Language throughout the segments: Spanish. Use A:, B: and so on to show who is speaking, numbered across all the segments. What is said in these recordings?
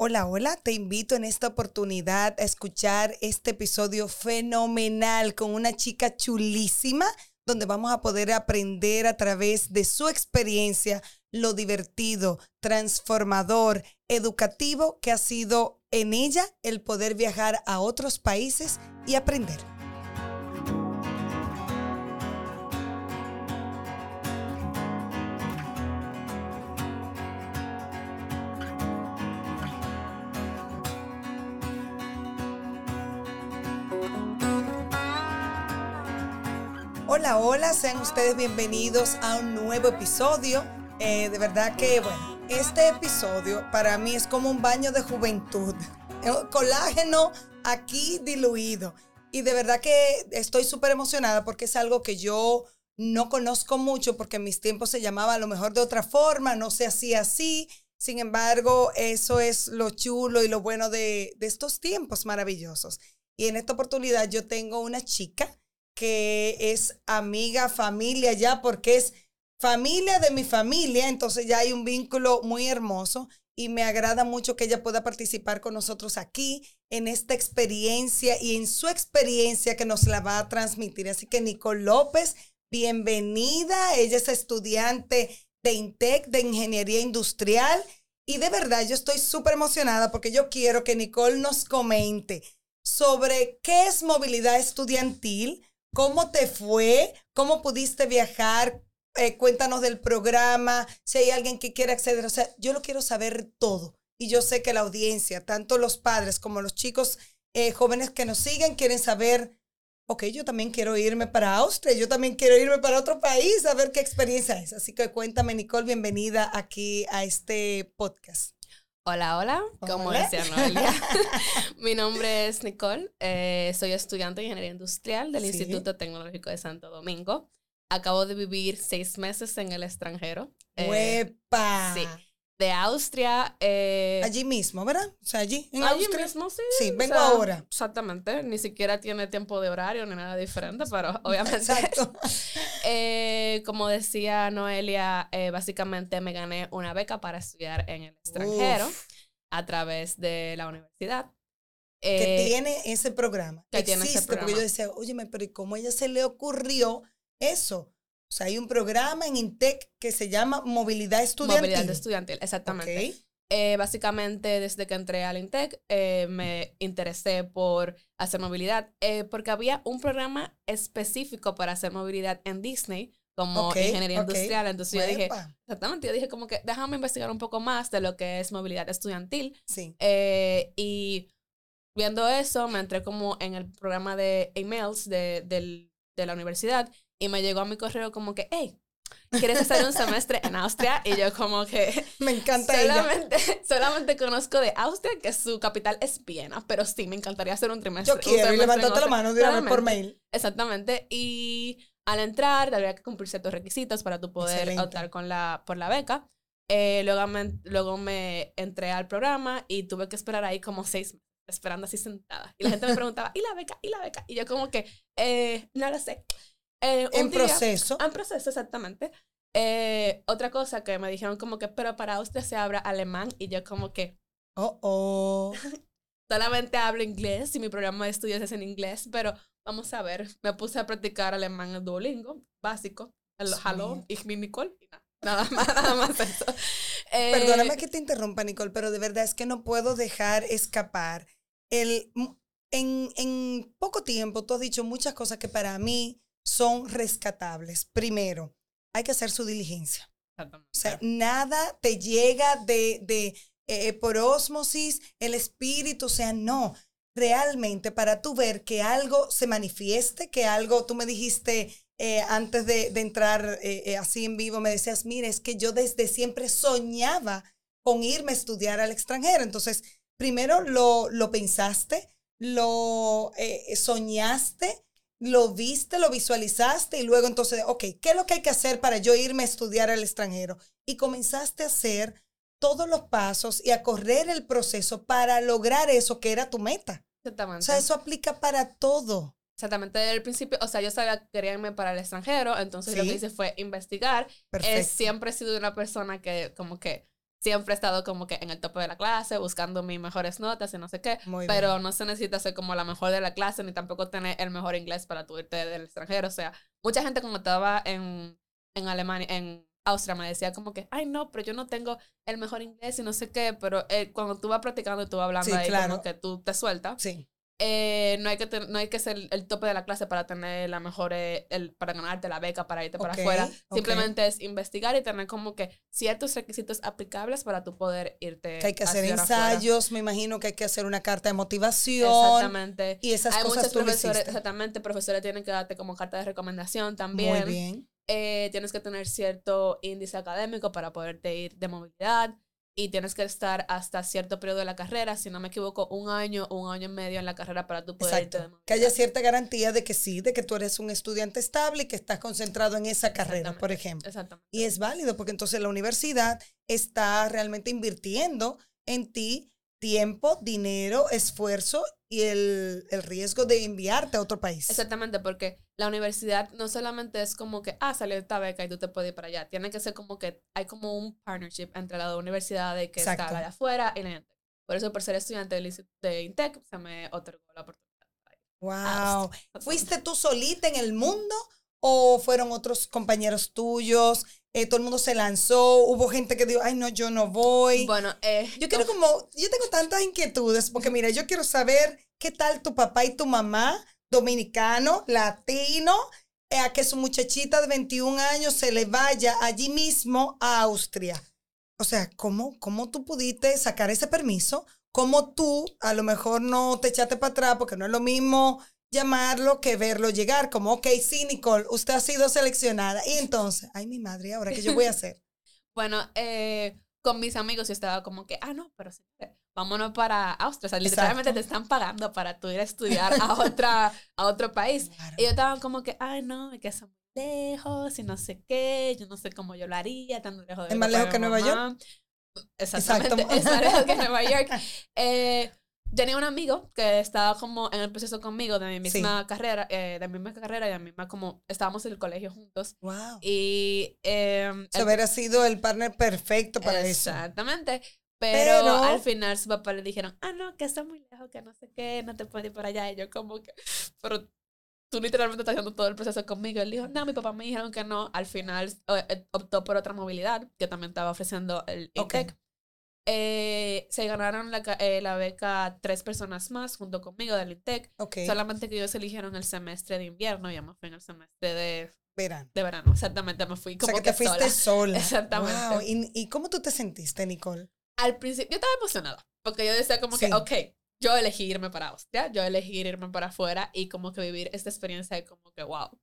A: Hola, hola, te invito en esta oportunidad a escuchar este episodio fenomenal con una chica chulísima donde vamos a poder aprender a través de su experiencia lo divertido, transformador, educativo que ha sido en ella el poder viajar a otros países y aprender. Hola, hola, sean ustedes bienvenidos a un nuevo episodio. Eh, de verdad que, bueno, este episodio para mí es como un baño de juventud. Colágeno aquí diluido. Y de verdad que estoy súper emocionada porque es algo que yo no conozco mucho porque en mis tiempos se llamaba a lo mejor de otra forma, no se hacía así. Sin embargo, eso es lo chulo y lo bueno de estos tiempos maravillosos. Y en esta oportunidad yo tengo una chica que es amiga, familia ya, porque es familia de mi familia, entonces ya hay un vínculo muy hermoso y me agrada mucho que ella pueda participar con nosotros aquí en esta experiencia y en su experiencia que nos la va a transmitir. Así que Nicole López, bienvenida. Ella es estudiante de INTEC, de Ingeniería Industrial. Y de verdad, yo estoy súper emocionada porque yo quiero que Nicole nos comente sobre qué es movilidad estudiantil, ¿Cómo te fue? ¿Cómo pudiste viajar? Eh, cuéntanos del programa, si hay alguien que quiera acceder. O sea, yo lo quiero saber todo. Y yo sé que la audiencia, tanto los padres como los chicos eh, jóvenes que nos siguen, quieren saber, ok, yo también quiero irme para Austria, yo también quiero irme para otro país, a ver qué experiencia es. Así que cuéntame, Nicole, bienvenida aquí a este podcast.
B: Hola, hola, como decía Noelia. Mi nombre es Nicole, eh, soy estudiante de Ingeniería Industrial del Instituto Tecnológico de Santo Domingo. Acabo de vivir seis meses en el extranjero.
A: Eh,
B: sí de Austria. Eh,
A: allí mismo, ¿verdad? O sea, allí,
B: en allí mismo, sí.
A: Sí, vengo ahora.
B: Exactamente, ni siquiera tiene tiempo de horario ni nada diferente, pero obviamente. Exacto. eh, como decía Noelia, eh, básicamente me gané una beca para estudiar en el extranjero a través de la universidad.
A: que eh, tiene ese programa. Que tiene ese programa. Porque yo decía, oye, pero ¿y cómo a ella se le ocurrió eso? O sea, hay un programa en INTEC que se llama Movilidad Estudiantil.
B: Movilidad Estudiantil, exactamente. Eh, básicamente, desde que entré al INTEC, eh, me interesé por hacer movilidad, eh, porque había un programa específico para hacer movilidad en Disney, como ingeniería industrial. Entonces yo dije, exactamente, yo dije como que déjame investigar un poco más de lo que es movilidad estudiantil.
A: Sí.
B: y viendo eso, me entré como en el programa de emails de, de la universidad y me llegó a mi correo como que, hey, ¿quieres hacer un semestre en Austria? Y yo como que...
A: Me encanta
B: solamente, Solamente conozco de Austria que su capital es Viena, pero sí, me encantaría hacer un trimestre.
A: Yo quiero, y levantarte la mano vez por mail.
B: Exactamente, y al entrar habría que cumplir ciertos requisitos para tú poder optar con la, por la beca. Eh, luego, me, luego me entré al programa y tuve que esperar ahí como seis meses esperando así sentada. Y la gente me preguntaba, ¿y la beca? ¿Y la beca? Y yo como que, eh, no lo sé.
A: Eh, en proceso.
B: En proceso, exactamente. Eh, otra cosa que me dijeron como que, pero para usted se habla alemán y yo como que...
A: Oh, oh.
B: solamente hablo inglés y mi programa de estudios es en inglés, pero vamos a ver, me puse a practicar alemán en Duolingo, básico, el Hallo, ich bin Nicole, nada, más, nada más eso.
A: Eh, Perdóname que te interrumpa, Nicole, pero de verdad es que no puedo dejar escapar el... En, en poco tiempo tú has dicho muchas cosas que para mí son rescatables. Primero, hay que hacer su diligencia. O sea, nada te llega de, de eh, por osmosis, el espíritu, o sea, no. Realmente, para tú ver que algo se manifieste, que algo, tú me dijiste eh, antes de, de entrar eh, así en vivo, me decías, mire, es que yo desde siempre soñaba con irme a estudiar al extranjero. Entonces, primero lo, lo pensaste, lo soñaste, lo viste, lo visualizaste y luego entonces, ok, ¿qué es lo que hay que hacer para yo irme a estudiar al extranjero? Y comenzaste a hacer todos los pasos y a correr el proceso para lograr eso que era tu meta.
B: Exactamente.
A: O sea, eso aplica para todo.
B: Exactamente, desde el principio, o sea, yo sabía que quería irme para el extranjero, entonces lo que hice fue investigar. Perfecto. siempre he sido una persona que como que siempre he estado como que en el tope de la clase, buscando mis mejores notas y no sé qué, pero no se necesita ser como la mejor de la clase ni tampoco tener el mejor inglés para tu irte del extranjero. O sea, mucha gente cuando estaba en, en Alemania, en Austria, me decía como que, ay no, pero yo no tengo el mejor inglés y no sé qué, pero eh, cuando tú vas practicando y tú vas hablando ahí como que tú te sueltas. Sí. Eh, no, hay que no hay que ser el tope de la clase para tener la mejor, eh, el, para ganarte la beca, para irte para afuera. Simplemente es investigar y tener como que ciertos requisitos aplicables para tu poder irte.
A: Que hay que hacer ensayos, me imagino que hay que hacer una carta de motivación.
B: Exactamente.
A: Y esas
B: hay
A: cosas
B: muchos profesores, exactamente, profesores tienen que darte como carta de recomendación también. Muy bien. Eh, tienes que tener cierto índice académico para poderte ir de movilidad y tienes que estar hasta cierto periodo de la carrera, si no me equivoco, un año o un año y medio en la carrera para tú poder
A: Exacto. Que haya cierta garantía de que sí, de que tú eres un estudiante estable y que estás concentrado en esa carrera, por ejemplo. Exactamente. Y es válido porque entonces la universidad está realmente invirtiendo en ti tiempo, dinero, esfuerzo y el, el, riesgo de enviarte a otro país.
B: Exactamente, porque la universidad no solamente es como que, ah, salió esta beca y tú te puedes ir para allá. Tiene que ser como que hay como un partnership entre la universidad de que está la de afuera y la INTEC. Por eso, por ser estudiante de INTEC, se me otorgó la oportunidad.
A: Wow. ¿Fuiste tú solita en el mundo o fueron otros compañeros tuyos? Eh, todo el mundo se lanzó, hubo gente que dijo, ay, no, yo no voy.
B: Bueno, eh,
A: yo quiero como, yo tengo tantas inquietudes, porque mira, yo quiero saber qué tal tu papá y tu mamá, dominicano, latino, eh, a que su muchachita de 21 años se le vaya allí mismo a Austria. O sea, ¿cómo, cómo tú pudiste sacar ese permiso? ¿Cómo tú a lo mejor no te echaste para atrás porque no es lo mismo llamarlo que verlo llegar, como, ok, sí, Nicole, usted ha sido seleccionada. Y entonces, ay, mi madre, ¿ahora qué yo voy a hacer?
B: bueno, eh, con mis amigos yo estaba como que, ah, no, pero sí, vámonos para Austria. O sea, literalmente te están pagando para tú ir a estudiar a, otra, a otro país. Y yo estaba como que, ay, no, es que son lejos y no sé qué, yo no sé cómo yo lo haría, tan lejos de
A: ¿Es más lejos que Nueva York?
B: Exactamente, es más lejos que Nueva York. Eh, tenía un amigo que estaba como en el proceso conmigo de mi misma carrera, eh, de mi misma carrera y de mi misma como estábamos en el colegio juntos.
A: Wow.
B: Y eh,
A: se hubiera sido el partner perfecto para
B: eso. Exactamente. Pero, al final su papá le dijeron, ah, no, que está muy lejos, que no sé qué, no te puedes ir por allá. Y yo como que, pero tú literalmente estás haciendo todo el proceso conmigo. Él dijo, no, mi papá me dijeron que no. Al final eh, optó por otra movilidad, que también estaba ofreciendo el ITEC. Eh, se ganaron la, eh, la, beca tres personas más junto conmigo del INTEC. Solamente que ellos eligieron el semestre de invierno, y yo me fui en el semestre de
A: verano.
B: De verano, exactamente, me fui como
A: o sea, que, te fuiste sola.
B: Exactamente.
A: ¿Y, ¿Y, cómo tú te sentiste, Nicole?
B: Al principio, yo estaba emocionada, porque yo decía como que, ok, yo elegí irme para Austria, yo elegí irme para afuera y como que vivir esta experiencia de como que, wow.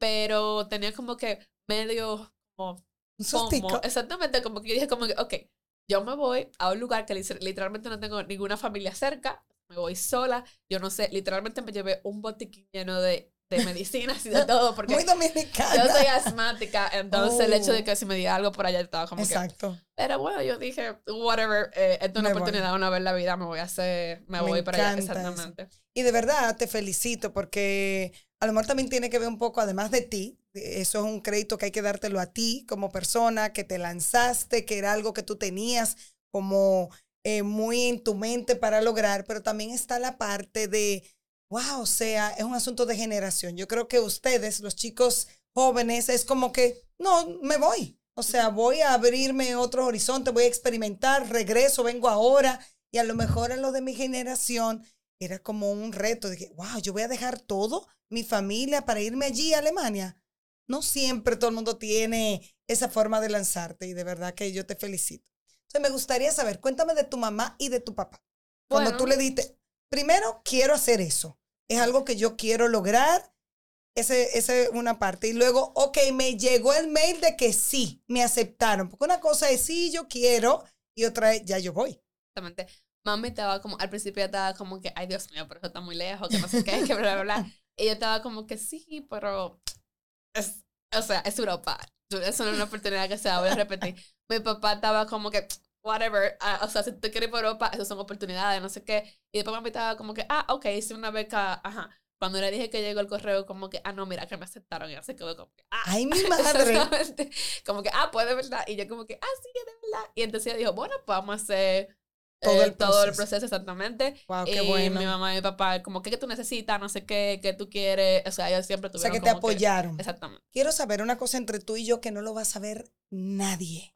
B: Pero tenía como que medio como...
A: Un
B: exactamente, como que yo dije como que, ok, yo me voy a un lugar que literalmente no tengo ninguna familia cerca, me voy sola, yo no sé, literalmente me llevé un botiquín lleno de, de medicinas y de todo, porque
A: Muy dominicana.
B: yo soy asmática, entonces el hecho de oh. que si me diera algo por allá estaba como
A: Exacto.
B: pero bueno, yo dije, whatever, eh, es una oportunidad, una vez la vida, me voy a hacer, me, voy para allá, exactamente.
A: Y de verdad te felicito porque a lo mejor también tiene que ver un poco, además de ti, eso es un crédito que hay que dártelo a ti como persona, que te lanzaste, que era algo que tú tenías como eh, muy en tu mente para lograr, pero también está la parte de, wow, o sea, es un asunto de generación. Yo creo que ustedes, los chicos jóvenes, es como que, no, me voy. O sea, voy a abrirme otro horizonte, voy a experimentar, regreso, vengo ahora. Y a lo mejor a lo de mi generación era como un reto de que, wow, yo voy a dejar todo, mi familia, para irme allí a Alemania no siempre todo el mundo tiene esa forma de lanzarte y de verdad que yo te felicito. Entonces me gustaría saber, cuéntame de tu mamá y de tu papá. Cuando tú le diste, primero quiero hacer eso, es algo que yo quiero lograr, esa es una parte. Y luego, ok, me llegó el mail de que sí, me aceptaron. Porque una cosa es sí, yo quiero, y otra es ya yo voy.
B: Exactamente. Mami estaba como, al principio estaba como que, ay Dios mío, pero eso está muy lejos, que no sé qué, que bla, bla, bla. Y yo estaba como que sí, pero es, o sea, es Europa. Eso no es una oportunidad que se va a repetir. Mi papá estaba como que, whatever, ah, o sea, si tú quieres ir por Europa, esas son oportunidades, no sé qué. Y después me estaba como que, ah, ok, hice una beca, ajá. cuando le dije que llegó el correo, como que, ah, no, mira, que me aceptaron. Y se quedó como que, ah.
A: Ay, mi madre.
B: como que, ah, pues de verdad. Y yo como que, ah, sí, de verdad. Y entonces ella dijo, bueno, pues vamos a hacer todo, el, todo el proceso exactamente.
A: Wow, qué y
B: mi mamá y mi papá, como que, ¿qué tú necesitas? No sé qué, qué tú quieres. O sea, ellos siempre tuvieron
A: O sea, que te apoyaron.
B: exactamente.
A: Quiero saber una cosa entre tú y yo que no lo va a saber nadie.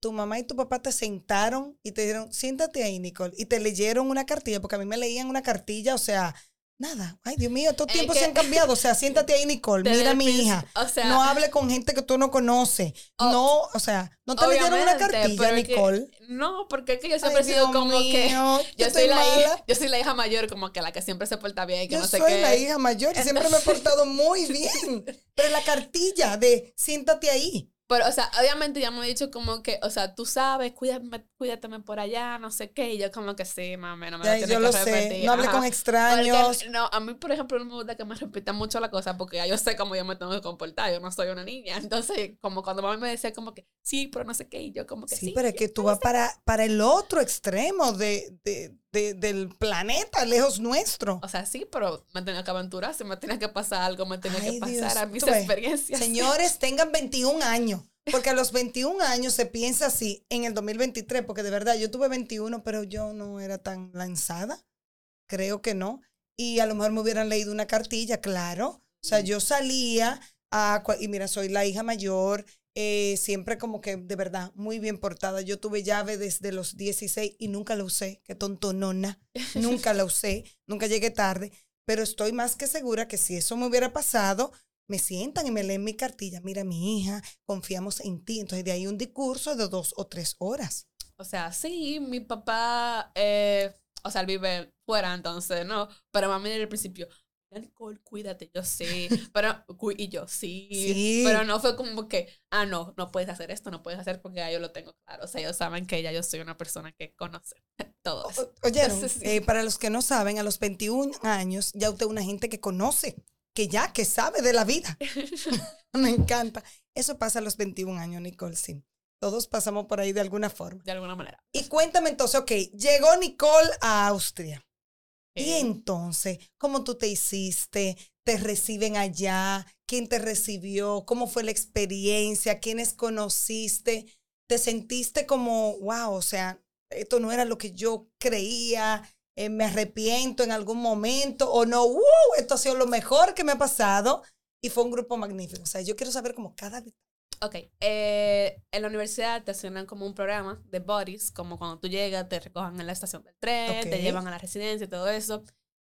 A: Tu mamá y tu papá te sentaron y te dijeron, siéntate ahí, Nicole. Y te leyeron una cartilla, porque a mí me leían una cartilla, o sea, Nada. Ay, Dios mío, estos tiempos se han cambiado. O sea, siéntate ahí, Nicole. Mira a mi hija. O sea, no hable con gente que tú no conoces. no, o sea, no te leyeron una cartilla, Nicole.
B: no, porque es que yo siempre he sido como que. Yo, soy la hija, yo soy la hija mayor, como que la que siempre se porta bien y que
A: yo
B: no sé
A: qué. Yo soy la hija mayor y siempre me he portado muy bien. Pero la cartilla de siéntate ahí.
B: Pero, o sea, obviamente ya me he dicho como que, o sea, tú sabes, cuídate, cuídateme por allá, no sé qué. Y yo como que sí, mami, no me
A: ya, Yo lo sé, no hable con extraños.
B: no, a mí, por ejemplo, no me gusta que me repitan mucho la cosa porque ya yo sé cómo yo me tengo que comportar. Yo no soy una niña. Entonces, como cuando mami me decía como que, sí, pero no sé qué. Y yo como que sí.
A: Sí, pero es que tú vas para, para el otro extremo de, de, de, del planeta, lejos nuestro.
B: O sea, sí, pero me tenía que aventurar. Si me tenía que pasar algo, me tenía que pasar a mis experiencias.
A: Señores, tengan 21 años. Porque a los 21 años se piensa así en el 2023, porque de verdad yo tuve 21, pero yo no era tan lanzada. Creo que no. Y a lo mejor me hubieran leído una cartilla, claro. O sea, yo salía a, y mira, soy la hija mayor, eh, siempre como que de verdad muy bien portada. Yo tuve llave desde los 16 y nunca la usé, qué tontonona, nunca la usé, nunca llegué tarde, pero estoy más que segura que si eso me hubiera pasado, me sientan y me leen mi cartilla, mira mi hija, confiamos en ti. Entonces de ahí un discurso de dos o tres horas.
B: O sea, sí, mi papá, eh, o sea, él vive fuera, entonces, ¿no? Pero mami desde el principio, Nicole, cuídate, yo sí, pero, y yo sí, sí, pero no fue como que, ah, no, no puedes hacer esto, no puedes hacer porque ya yo lo tengo claro, o sea, ellos saben que ya yo soy una persona que conoce todo eso.
A: Oyeron, eh, para los que no saben, a los 21 años ya usted es una gente que conoce que ya, que sabe de la vida. Me encanta. Eso pasa a los 21 años, Nicole, sí. Todos pasamos por ahí de alguna forma.
B: De alguna manera.
A: Y cuéntame entonces, ok, llegó Nicole a Austria. Y entonces, ¿cómo tú te hiciste? ¿Te reciben allá? ¿Quién te recibió? ¿Cómo fue la experiencia? ¿Quiénes conociste? ¿Te sentiste como, wow, o sea, esto no era lo que yo creía? Eh, me arrepiento en algún momento o no, ¡uh! esto ha sido lo mejor que me ha pasado y fue un grupo magnífico. O sea, yo quiero saber como cada...
B: Ok, eh, en la universidad te asignan como un programa de bodies, como cuando tú llegas, te recojan en la estación del tren, te llevan a la residencia y todo eso.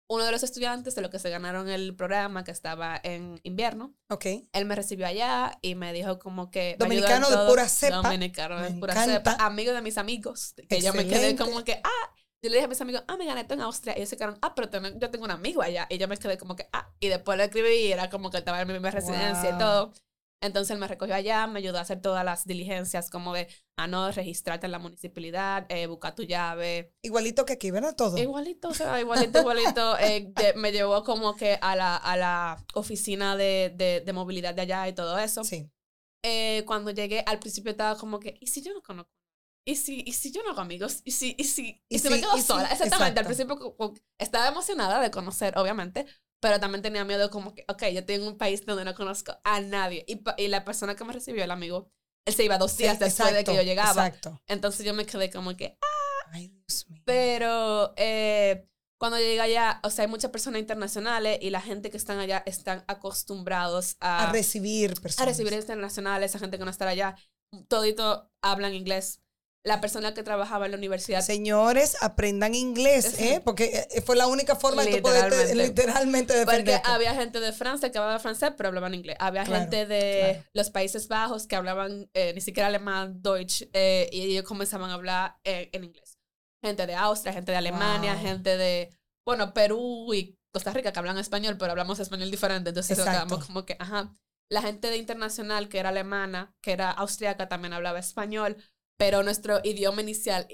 B: Uno de los estudiantes de los que se ganaron el programa, que estaba en invierno,
A: okay.
B: él me recibió allá y me dijo como que...
A: Dominicano de pura cepa.
B: Dominicano de pura cepa. Amigo de mis amigos. Que yo me quedé como que, ah, yo le dije a mis amigos, ah, me gané esto en Austria. Y ellos se quedaron, ah, pero yo tengo un amigo allá. Y yo me quedé como que, ah. Y después le escribí y era como que estaba en mi misma residencia y todo. Entonces él me recogió allá, me ayudó a hacer todas las diligencias como de, ah, no, registrarte en la municipalidad, eh, buscar tu llave.
A: Igualito que aquí, ¿verdad? Todo.
B: Igualito, o sea, igualito, igualito. Eh, me llevó como que a la, a la oficina de, de, de movilidad de allá y todo eso.
A: Sí.
B: Eh, cuando llegué, al principio estaba como que, ¿y si yo no conozco ¿y si, y si yo no hago amigos? ¿Y si, y si, y, si, me quedo sola? Exactamente, al principio estaba emocionada de conocer, obviamente, pero también tenía miedo como que, ok, yo estoy en un país donde no conozco a nadie. Y, y la persona que me recibió, el amigo, él se iba dos días después de que yo llegaba. Exacto. Entonces yo me quedé como que, ah.
A: Ay, Dios mío.
B: Pero eh, cuando llegué allá, o sea, hay muchas personas internacionales y la gente que están allá están acostumbrados a,
A: a recibir personas.
B: A recibir internacionales, esa gente que no está allá. Todito hablan inglés la persona que trabajaba en la universidad.
A: Señores, aprendan inglés, ¿eh? Porque eh, fue la única forma de poder literalmente defender.
B: Porque había gente de Francia que hablaba francés, pero hablaban inglés. Había gente de los Países Bajos que hablaban eh, ni siquiera alemán, deutsch, eh, y ellos comenzaban a hablar en inglés. Gente de Austria, gente de Alemania, gente de, bueno, Perú y Costa Rica que hablan español, pero hablamos español diferente. Entonces quedamos como que, ajá. La gente de internacional que era alemana, que era austriaca, también hablaba español pero nuestro idioma inicial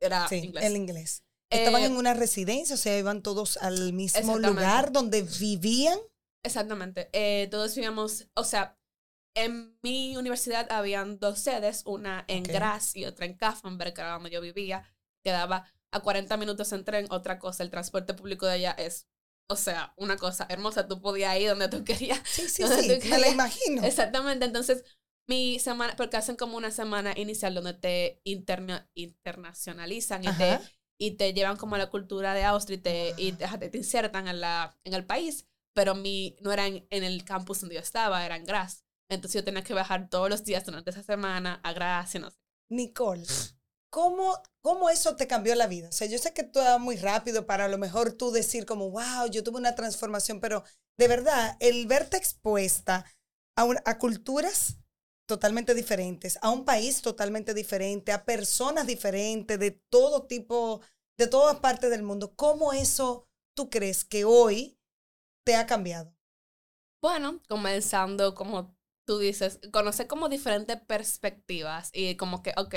B: era
A: sí,
B: inglés.
A: el inglés. Estaban eh, en una residencia, o sea, iban todos al mismo lugar donde vivían.
B: Exactamente. Eh, todos vivíamos, o sea, en mi universidad habían dos sedes, una en Graz y otra en Kaffenberg, que era donde yo vivía. Quedaba a 40 minutos en tren. Otra cosa, el transporte público de allá es o sea, una cosa hermosa, tú podías ir donde tú querías.
A: Sí, sí, sí, me la imagino.
B: Exactamente, entonces mi semana, porque hacen como una semana inicial donde te interna, internacionalizan y te, y te llevan como a la cultura de Austria y te, y te, te, insertan en, la, en el país, pero mi, no era en, el campus donde yo estaba, era en Graz. Entonces yo tenía que bajar todos los días durante esa semana a Graz y no sé.
A: Nicole, ¿cómo, ¿cómo eso te cambió la vida? O sea, yo sé que tú vas muy rápido para a lo mejor tú decir como, wow, yo tuve una transformación, pero de verdad, el verte expuesta a, a culturas totalmente diferentes, a un país totalmente diferente, a personas diferentes de todo tipo, de todas partes del mundo. ¿Cómo eso tú crees que hoy te ha cambiado?
B: Bueno, comenzando como tú dices, conocer como diferentes perspectivas y como que, ok,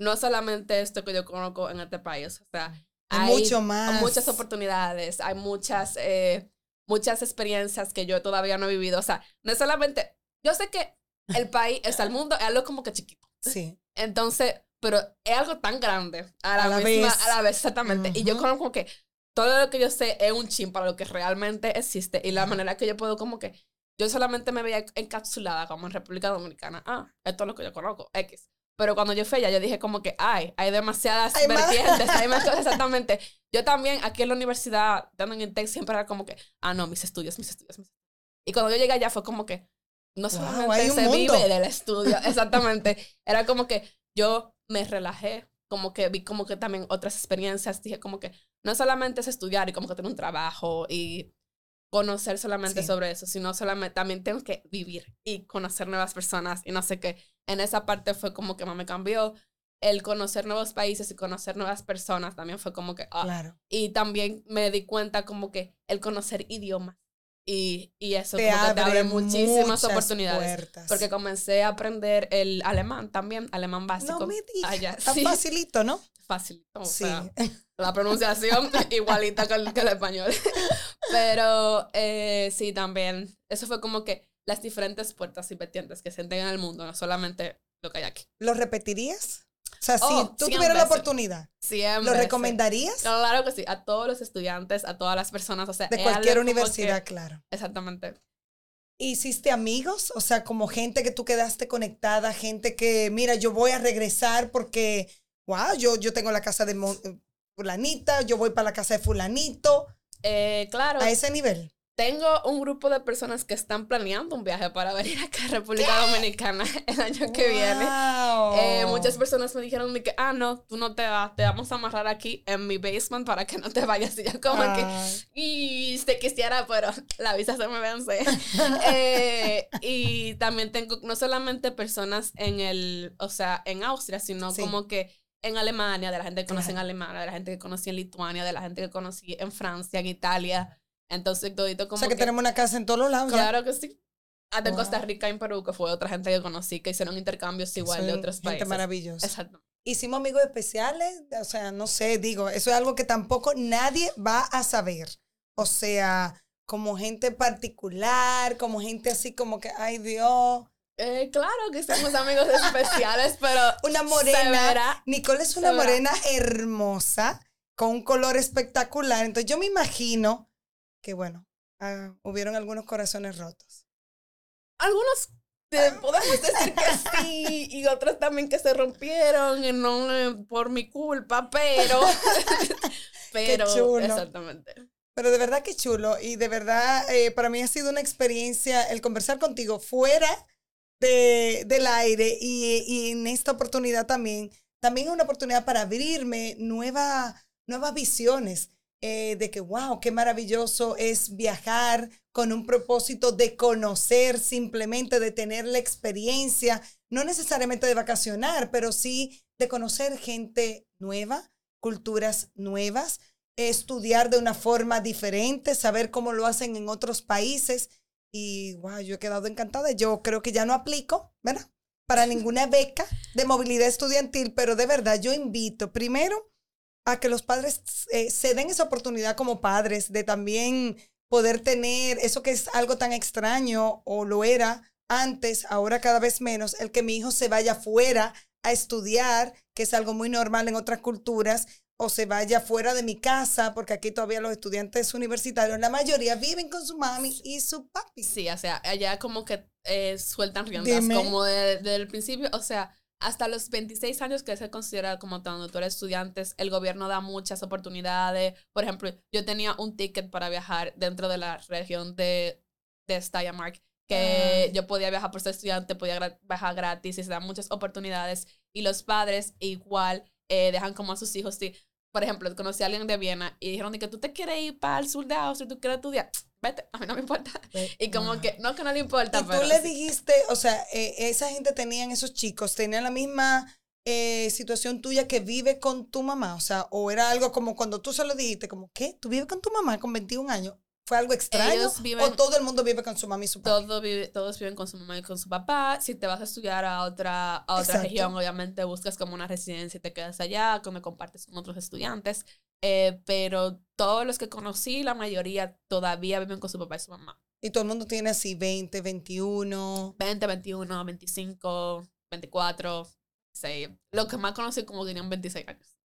B: no solamente esto que yo conozco en este país, o sea, hay, mucho más. muchas oportunidades, hay muchas, eh, muchas experiencias que yo todavía no he vivido, o sea, no es solamente, yo sé que el país, o sea, el mundo es algo como que chiquito.
A: Sí.
B: Entonces, pero es algo tan grande a la, misma, vez. a la vez, exactamente. Y yo como que todo lo que yo sé es un chin para lo que realmente existe y la manera que yo puedo como que yo solamente me veía encapsulada como en República Dominicana. Ah, esto es lo que yo conozco, X. Pero cuando yo fui allá, yo dije como que, ay, hay demasiadas vertientes, hay más cosas, exactamente. Yo también, aquí en la universidad, dando en Tech, siempre era como que, ah, no, mis estudios, mis estudios, mis estudios. Y cuando yo llegué allá fue como que, no solamente se vive del estudio, exactamente. Era como que yo me relajé, como que vi como que también otras experiencias, dije como que no solamente es estudiar y como que tener un trabajo y conocer solamente sobre eso, sino solamente también tengo que vivir y conocer nuevas personas y no sé qué. En esa parte fue como que más me cambió. El conocer nuevos países y conocer nuevas personas también fue como que... Ah.
A: Claro.
B: Y también me di cuenta como que el conocer idiomas y, y eso te, como que te abre muchísimas oportunidades. Porque comencé a aprender el alemán también, alemán básico.
A: No me digas. Tan facilito, ¿no?
B: Facilito. sí. la pronunciación igualita que el, que el español. Pero eh, sí, también. Eso fue como que las diferentes puertas y vertientes que se en el mundo, no solamente lo que hay aquí.
A: ¿Lo repetirías? O sea, si oh, tú tuvieras la oportunidad, ¿lo recomendarías?
B: Claro que sí, a todos los estudiantes, a todas las personas, o sea,
A: de cualquier universidad, claro.
B: Exactamente.
A: ¿Hiciste amigos? O sea, como gente que tú quedaste conectada, gente que, mira, yo voy a regresar porque, wow, yo, yo tengo la casa de fulanita, yo voy para la casa de fulanito.
B: Eh, claro.
A: A ese nivel.
B: Tengo un grupo de personas que están planeando un viaje para venir acá a República Dominicana el año que viene. Eh, muchas personas me dijeron que, ah, no, tú no te vas, te vamos a amarrar aquí en mi basement para que no te vayas. Y yo como que, y te quisiera, pero la visa se me vence. eh, y también tengo no solamente personas en el, o sea, en Austria, sino como que en Alemania, de la gente que conocí en Alemania, de la gente que conocí en Lituania, de la gente que conocí en Francia, en Italia. Entonces, todito como.
A: O sea, que, tenemos una casa en todos los lados.
B: Claro que sí. Hasta en Costa Rica y en Perú, que fue otra gente que conocí, que hicieron intercambios igual de otros gente países.
A: maravillosa.
B: Exacto.
A: Hicimos amigos especiales, o sea, no sé, digo, eso es algo que tampoco nadie va a saber. O sea, como gente particular, como gente así como que, ay Dios.
B: Eh, claro que somos amigos especiales, pero.
A: Una morena. Nicole es una morena hermosa, con un color espectacular. Entonces yo me imagino que bueno, ah, hubieron algunos corazones rotos.
B: Algunos podemos decir que sí y otros también que se rompieron y no eh, por mi culpa, pero pero chulo. exactamente.
A: Pero de verdad que chulo y de verdad eh, para mí ha sido una experiencia el conversar contigo fuera de, del aire y, y, en esta oportunidad también, también es una oportunidad para abrirme nueva, nuevas visiones eh, de que, wow, qué maravilloso es viajar con un propósito de conocer, simplemente de tener la experiencia, no necesariamente de vacacionar, pero sí de conocer gente nueva, culturas nuevas, estudiar de una forma diferente, saber cómo lo hacen en otros países. Y, wow, yo he quedado encantada. Yo creo que ya no aplico, ¿verdad? Para ninguna beca de movilidad estudiantil, pero de verdad yo invito primero a que los padres eh, se den esa oportunidad como padres de también poder tener eso que es algo tan extraño o lo era antes, ahora cada vez menos, el que mi hijo se vaya fuera a estudiar, que es algo muy normal en otras culturas, o se vaya fuera de mi casa, porque aquí todavía los estudiantes universitarios, la mayoría viven con su mami y su papi.
B: Sí, o sea, allá como que eh, sueltan riendas, como desde el principio, o sea, hasta los 26 años que se considera como cuando tú eres estudiante, el gobierno da muchas oportunidades. Por ejemplo, yo tenía un ticket para viajar dentro de la región de, de Steiermark, que ah. yo podía viajar por ser estudiante, podía viajar gratis y se dan muchas oportunidades. Y los padres igual eh, dejan como a sus hijos, sí. Por ejemplo, conocí a alguien de Viena y dijeron que tú te quieres ir para el sur de Austria, tú quieres estudiar vete, a mí no me importa. Y como que, no que no le importa,
A: y tú le dijiste, o sea, eh, esa gente tenían, esos chicos, tenían la misma eh, situación tuya que vive con tu mamá, o sea, o era algo como cuando tú se lo dijiste, como, ¿qué? ¿Tú vives con tu mamá con 21 años? ¿Fue algo extraño? ¿O todo el mundo vive con su mamá y su papá?
B: Todo vive, todos viven con su mamá y con su papá. Si te vas a estudiar a otra, a otra región, obviamente buscas como una residencia y te quedas allá, donde compartes con otros estudiantes. Eh, pero todos los que conocí, la mayoría todavía viven con su papá y su mamá.
A: Y todo el mundo tiene así 20, 21.
B: 20, 21, 25, 24, 6. Los que más conocí como tenían 26 años.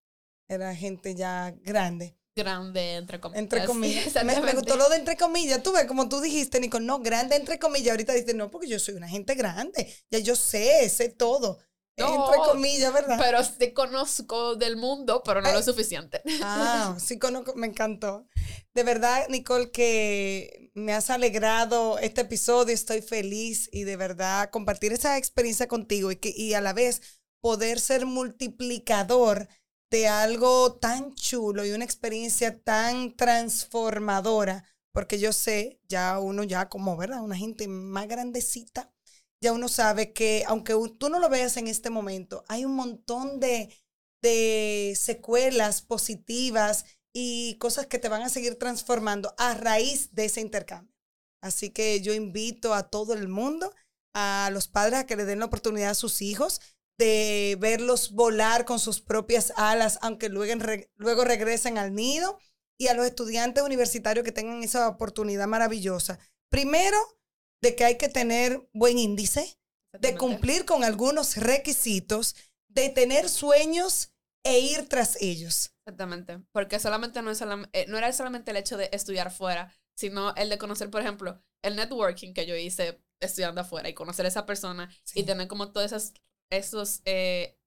A: Era gente ya grande.
B: Grande, entre comillas.
A: Entre comillas. me, me, gustó lo de entre comillas. Tú ves, como tú dijiste, Nico, no, grande entre comillas. Ahorita dices, no, porque yo soy una gente grande. Ya yo sé, sé todo. Entre comillas, ¿verdad?
B: Pero sí conozco del mundo, pero no lo suficiente.
A: Ah, sí conozco, me encantó. De verdad, Nicole, que me has alegrado este episodio, estoy feliz y de verdad compartir esa experiencia contigo y, que, y a la vez poder ser multiplicador de algo tan chulo y una experiencia tan transformadora, porque yo sé, ya uno ya como, ¿verdad? Una gente más grandecita ya uno sabe que aunque tú no lo veas en este momento, hay un montón de, secuelas positivas y cosas que te van a seguir transformando a raíz de ese intercambio. Así que yo invito a todo el mundo, a los padres a que le den la oportunidad a sus hijos de verlos volar con sus propias alas, aunque luego, luego regresen al nido, y a los estudiantes universitarios que tengan esa oportunidad maravillosa. Primero, de que hay que tener buen índice, de cumplir con algunos requisitos, de tener sueños e ir tras ellos.
B: Exactamente, porque solamente no, es eh, no era solamente el hecho de estudiar fuera, sino el de conocer, por ejemplo, el networking que yo hice estudiando afuera y conocer a esa persona y tener como todos esos, esos eh,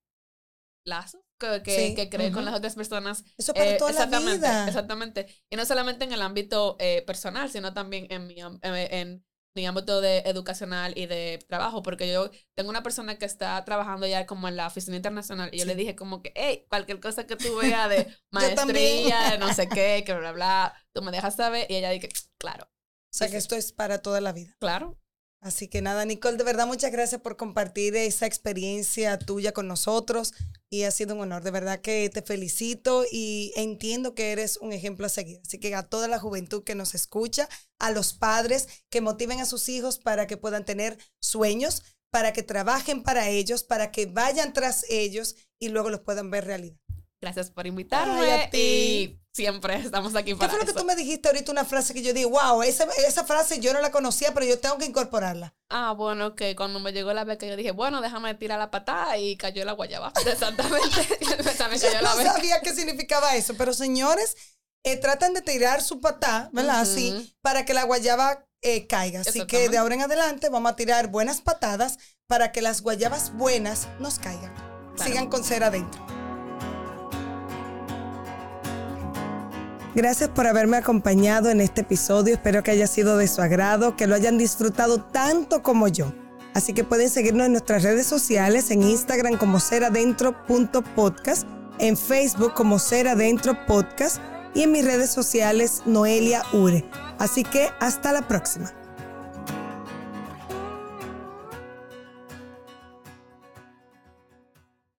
B: lazos que, que, cree con las otras personas.
A: Eso para eh, toda
B: exactamente,
A: la vida.
B: Exactamente. Y no solamente en el ámbito personal, sino también en, mi, en mi ámbito de educacional y de trabajo, porque yo tengo una persona que está trabajando ya como en la oficina internacional y yo le dije como que, hey, cualquier cosa que tú veas de maestría, de no sé qué, que bla, bla, tú me dejas saber y ella dije, claro.
A: O sea que esto es para toda la vida.
B: Claro.
A: Así que nada, Nicole, de verdad muchas gracias por compartir esa experiencia tuya con nosotros y ha sido un honor. De verdad que te felicito y entiendo que eres un ejemplo a seguir. Así que a toda la juventud que nos escucha, a los padres que motiven a sus hijos para que puedan tener sueños, para que trabajen para ellos, para que vayan tras ellos y luego los puedan ver realidad.
B: Gracias por invitarme. a ti siempre estamos aquí para
A: ¿Qué fue lo que tú me dijiste ahorita? Una frase que yo dije, wow, esa, esa frase yo no la conocía, pero yo tengo que incorporarla.
B: Ah, bueno, que cuando me llegó la beca yo dije, bueno, déjame tirar la patada y cayó la guayaba. Exactamente.
A: yo no sabía qué significaba eso, pero señores, eh, tratan de tirar su patada, ¿verdad? Así, para que la guayaba eh, caiga. Así que de ahora en adelante vamos a tirar buenas patadas para que las guayabas buenas nos caigan. Sigan con cera adentro. Gracias por haberme acompañado en este episodio. Espero que haya sido de su agrado, que lo hayan disfrutado tanto como yo. Así que pueden seguirnos en nuestras redes sociales, en Instagram como seradentro.podcast, en Facebook como Seradentro Podcast y en mis redes sociales Noelia Ure. Así que hasta la próxima.